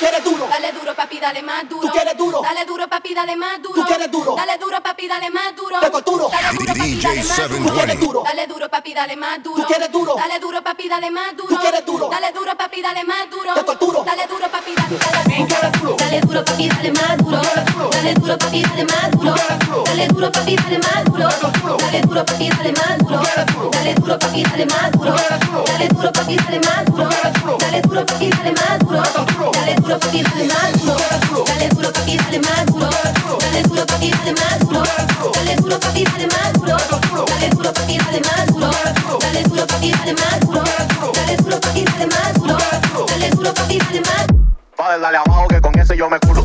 quieres duro. Dale duro, papi, dale más duro. Tú quieres duro. Dale duro, papi, dale más duro. Tú quieres duro. Dale duro, papi, dale más duro. Te costuro. Dale duro, papi, dale más duro. 720. Tú quieres duro. Dale duro, papi, dale más duro. Tú quieres duro. Dale duro, papi, dale más duro. Tú quieres duro. Dale duro, papi, dale más duro. Te torturo. Dale duro, papi, dale, quieres duro. Dale duro, papi, dale más duro. Dale duro, papi, dale más duro. Dale duro, papi, dale más duro. Dale duro, papi, dale más duro. Dale duro, papi, dale más duro. Dale duro, papi, dale más duro. Dale duro, papi, dale más duro. Dale duro, papi, dale más duro. Dale duro, papi, dale más duro. Dale duro, papi, dale más duro. Dale duro, papi, dale más duro. Dale duro, papi, dale más duro. Dale duro, papi, dale más duro. Dale duro, papi, dale más duro. Dale duro, papi, dale más duro. Padre, dale abajo que con ese yo me curo.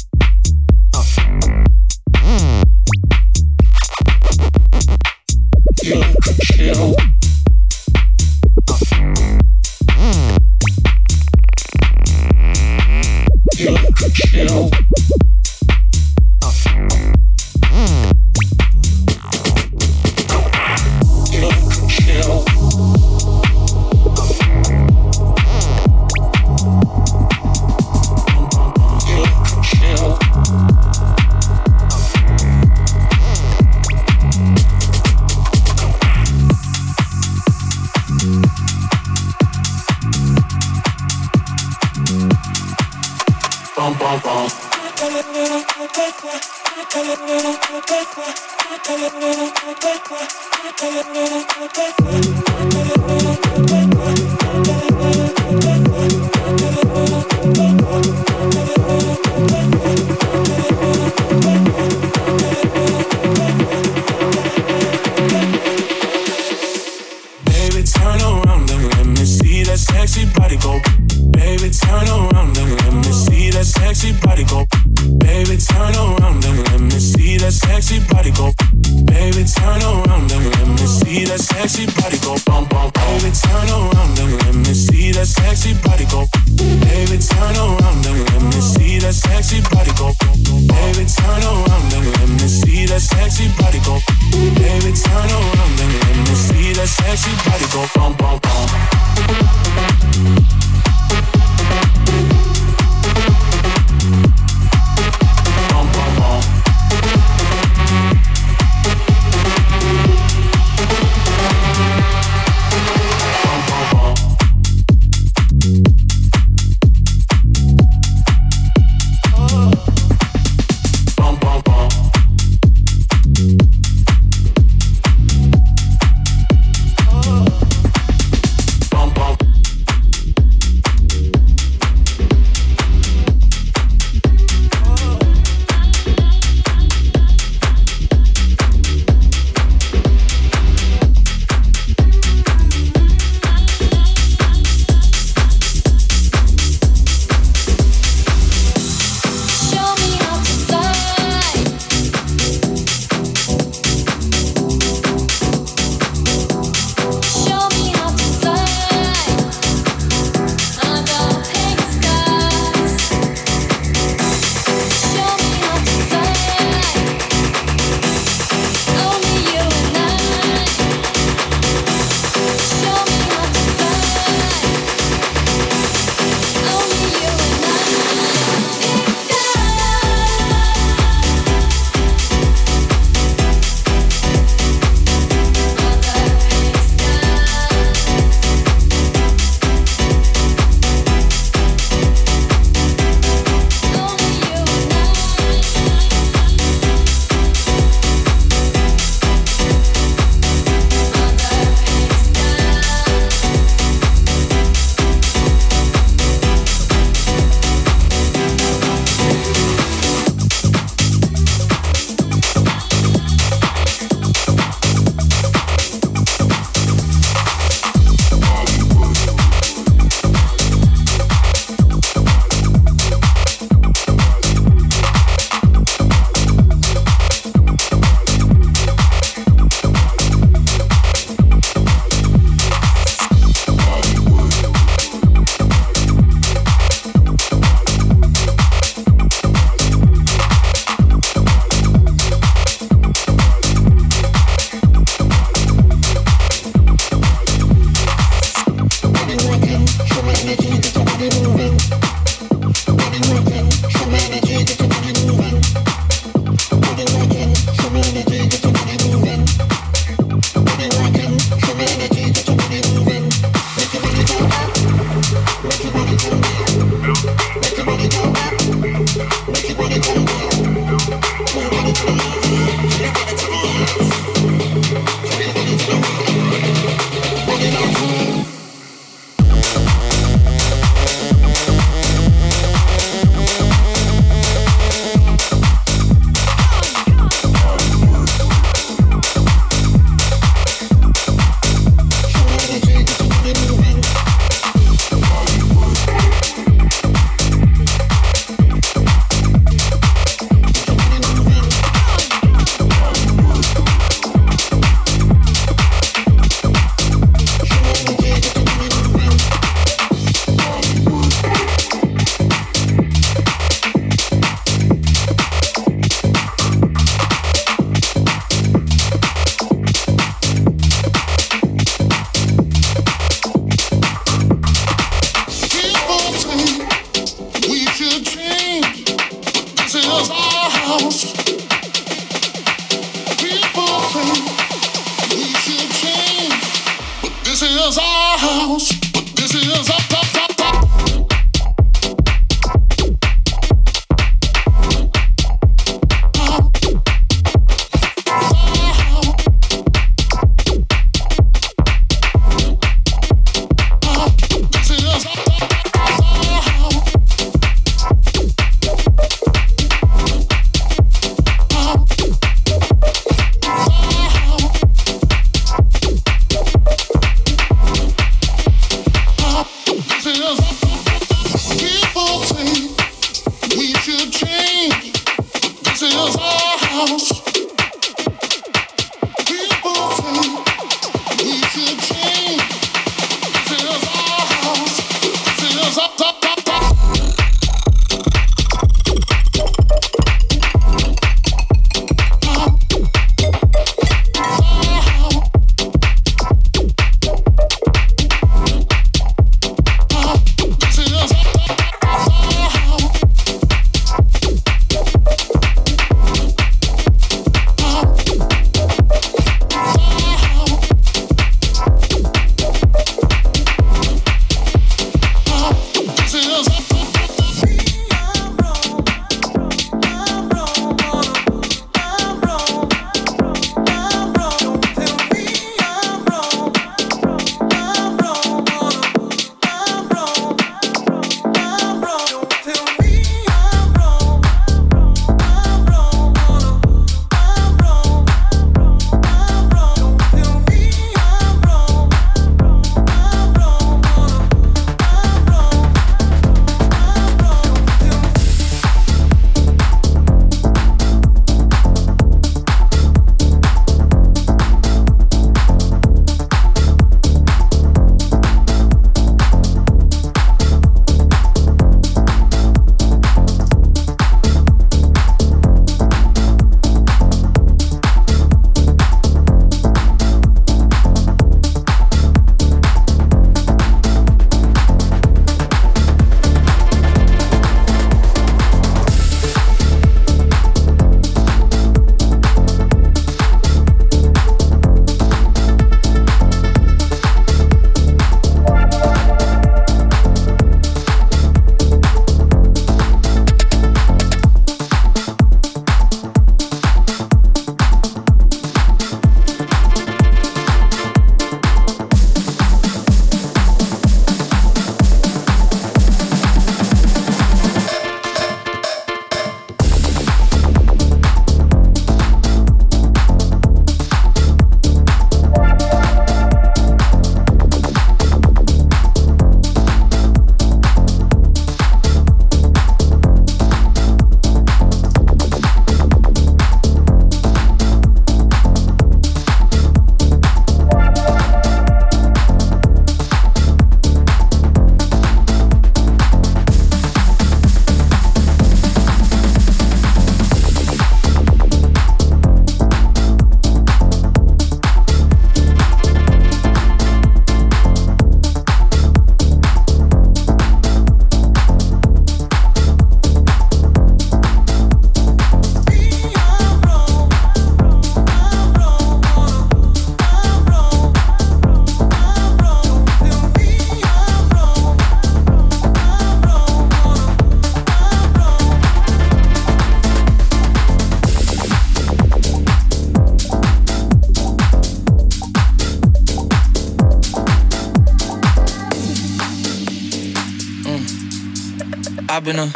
I've been a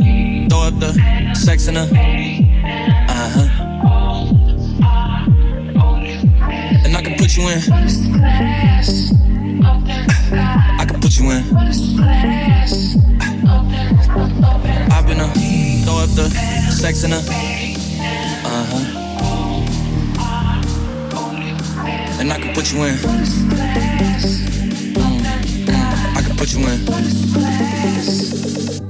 throw up the sex in a uh huh. And I can put you in. I can put you in. I've been a throw up the sex in a uh huh. And I can put you in. Mm, mm, I can put you in.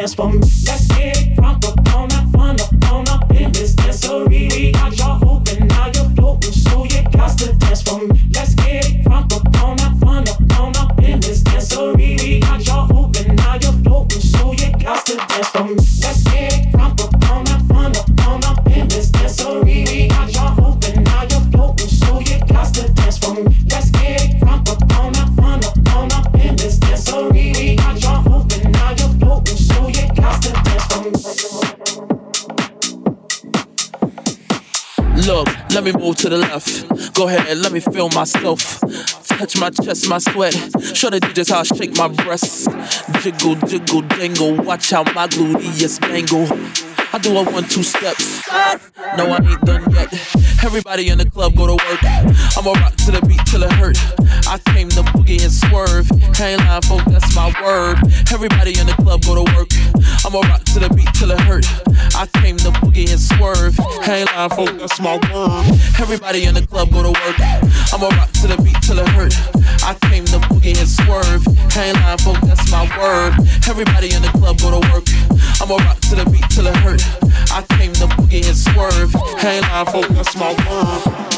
transform myself. Touch my chest, my sweat. Show the DJs how I shake my breasts. Jiggle, jiggle, dangle. Watch how my gluteus bangle. I do a one, two steps. No, I ain't done yet. Everybody in the club go to work. I'ma rock to the beat till it hurt. I came to boogie and swerve. Ain't lying, folk, that's my word. Everybody in the club go to work. I'ma rock to the beat till it hurt. I came to boogie and swerve. Ain't lying, folk, that's my word. Everybody in the club go to work. I'ma rock to the beat till it hurt. I came to boogie and swerve. Ain't lying, folk, that's my word. Everybody in the club go to work. I'ma rock to the beat till it hurt. I came to boogie and swerve. Ain't lying, folk, that's my word.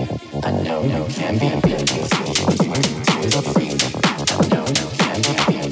I know you can be. Always afraid. I know no, can be.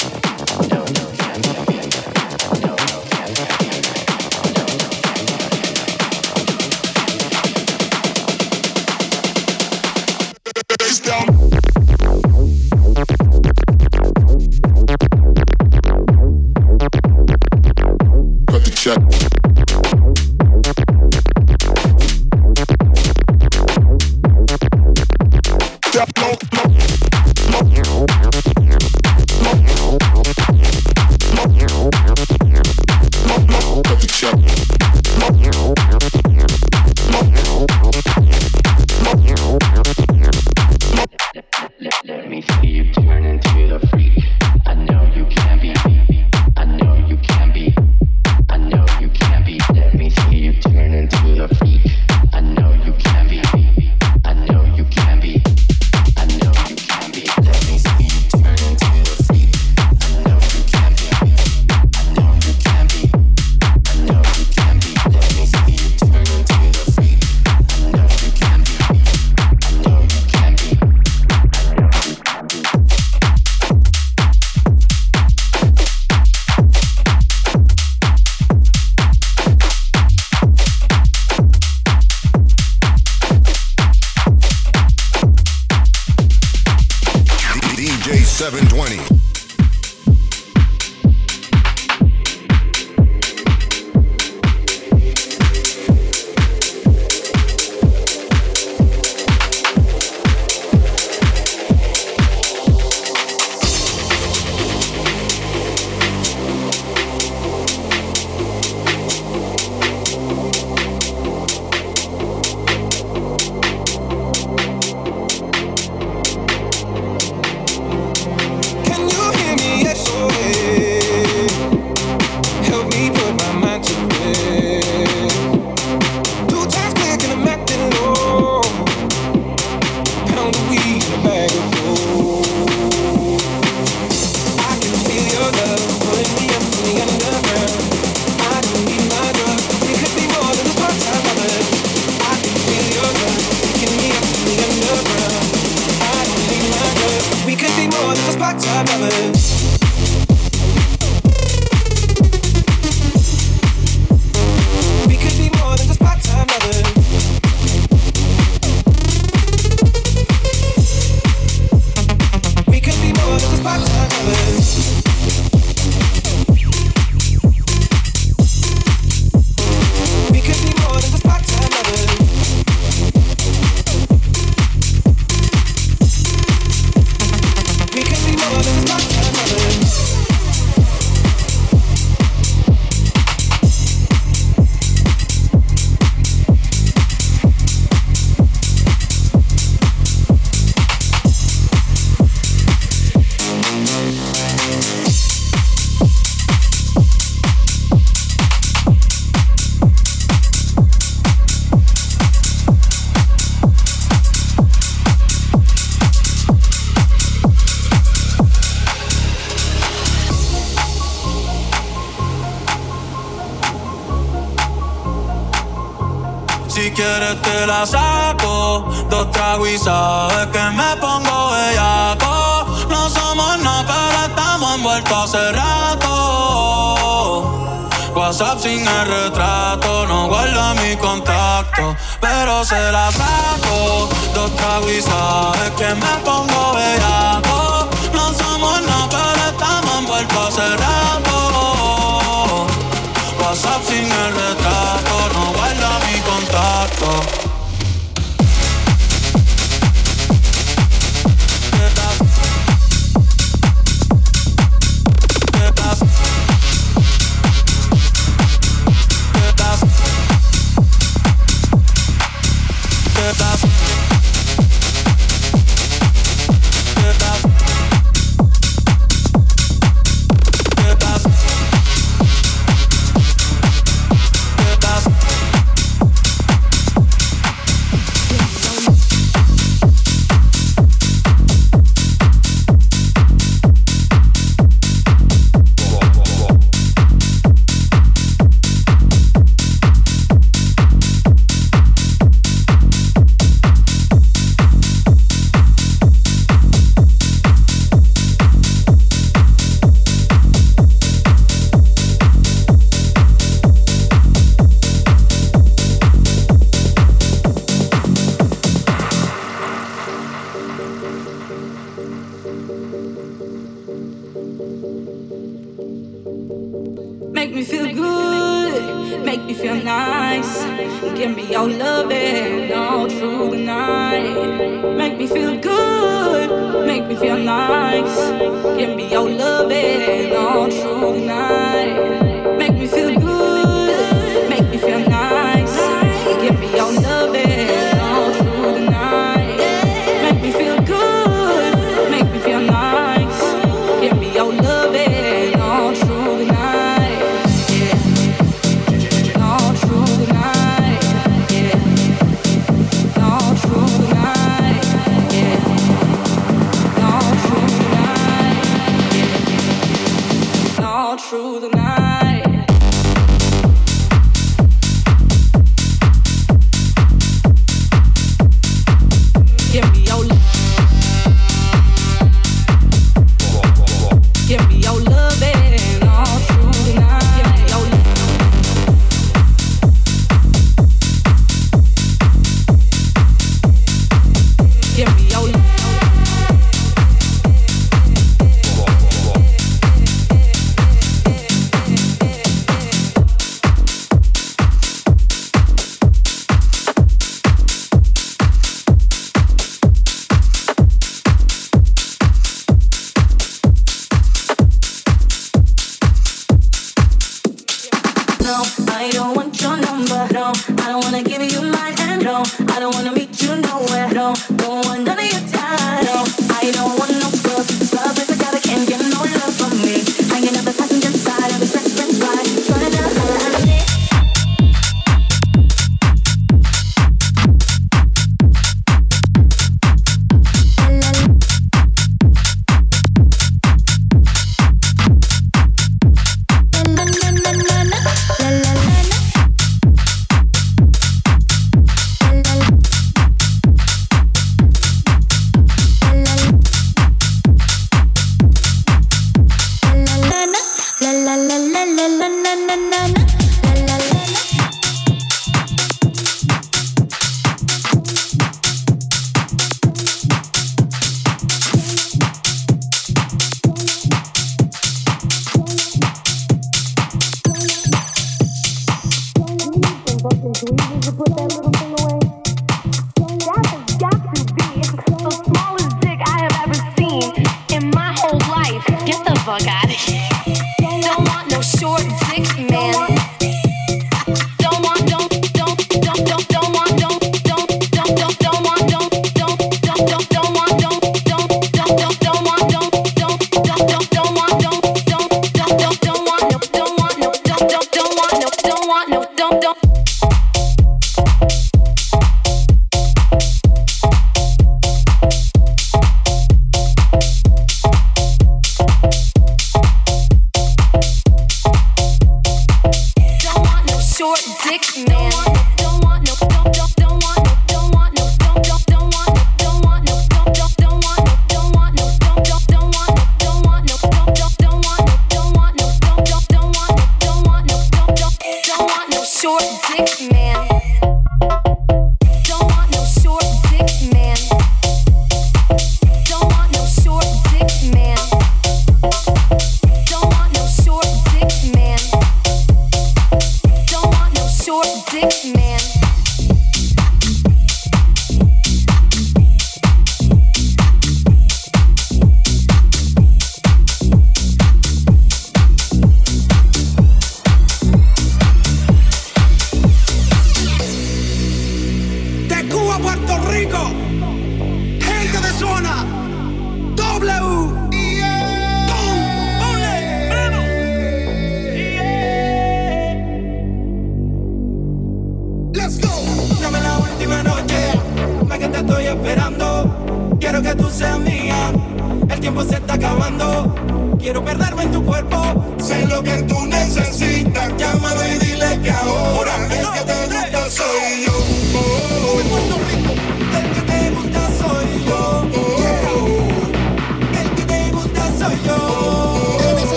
vuelto hace rato. WhatsApp sin el retrato, no guarda mi contacto, pero se la saco. Dos tragos y sabes que me pongo bellaco. No somos nada, pero estamos envueltos hace rato. WhatsApp sin el retrato, no guarda mi contacto.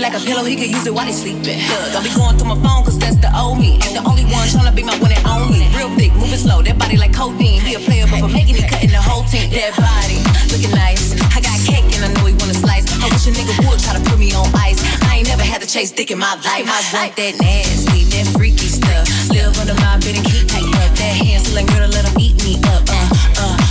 Like a pillow, he could use it while he sleeping. Look, I'll be going through my phone, cause that's the old me. The only one tryna be my one and only. Real thick, moving slow, that body like codeine. He a player, but for making it, cutting the whole team. That body, looking nice. I got cake and I know he wanna slice. I wish a nigga would try to put me on ice. I ain't never had to chase dick in my life. I want that nasty, that freaky stuff. Live under my bed and keep tight up. That hand still ain't girl, let him eat me up. Uh, uh,